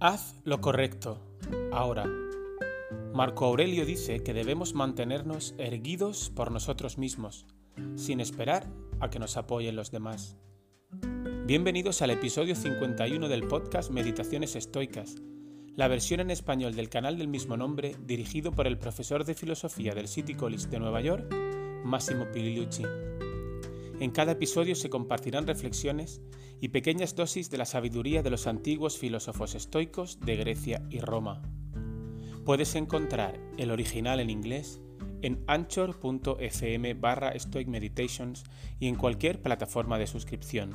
Haz lo correcto, ahora. Marco Aurelio dice que debemos mantenernos erguidos por nosotros mismos, sin esperar a que nos apoyen los demás. Bienvenidos al episodio 51 del podcast Meditaciones Estoicas, la versión en español del canal del mismo nombre dirigido por el profesor de filosofía del City College de Nueva York, Massimo Piliucci. En cada episodio se compartirán reflexiones y pequeñas dosis de la sabiduría de los antiguos filósofos estoicos de Grecia y Roma. Puedes encontrar el original en inglés en anchor.fm barra Stoic Meditations y en cualquier plataforma de suscripción.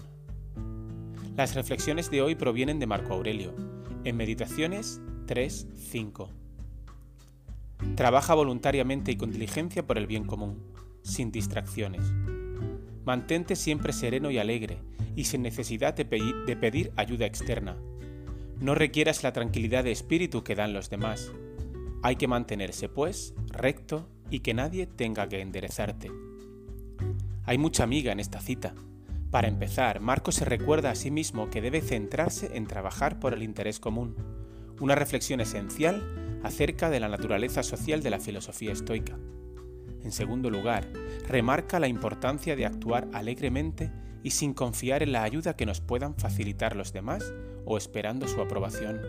Las reflexiones de hoy provienen de Marco Aurelio, en Meditaciones 3.5. Trabaja voluntariamente y con diligencia por el bien común, sin distracciones. Mantente siempre sereno y alegre y sin necesidad de, pedir ayuda externa. No requieras la tranquilidad de espíritu que dan los demás. Hay que mantenerse, pues, recto y que nadie tenga que enderezarte. Hay mucha amiga en esta cita. Para empezar, Marco se recuerda a sí mismo que debe centrarse en trabajar por el interés común, una reflexión esencial acerca de la naturaleza social de la filosofía estoica. En segundo lugar, remarca la importancia de actuar alegremente y sin confiar en la ayuda que nos puedan facilitar los demás o esperando su aprobación.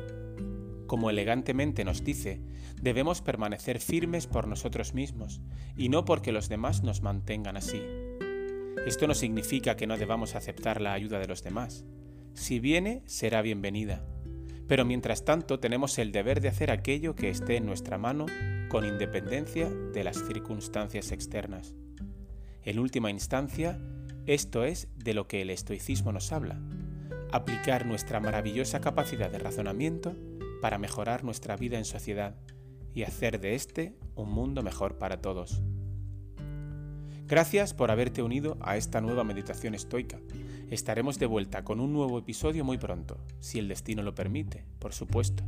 Como elegantemente nos dice, debemos permanecer firmes por nosotros mismos y no porque los demás nos mantengan así. Esto no significa que no debamos aceptar la ayuda de los demás. Si viene, será bienvenida. Pero mientras tanto tenemos el deber de hacer aquello que esté en nuestra mano con independencia de las circunstancias externas. En última instancia, esto es de lo que el estoicismo nos habla, aplicar nuestra maravillosa capacidad de razonamiento para mejorar nuestra vida en sociedad y hacer de este un mundo mejor para todos. Gracias por haberte unido a esta nueva meditación estoica. Estaremos de vuelta con un nuevo episodio muy pronto, si el destino lo permite, por supuesto.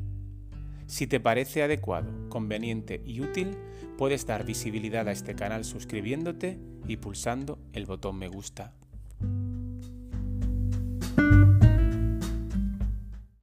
Si te parece adecuado, conveniente y útil, puedes dar visibilidad a este canal suscribiéndote y pulsando el botón me gusta.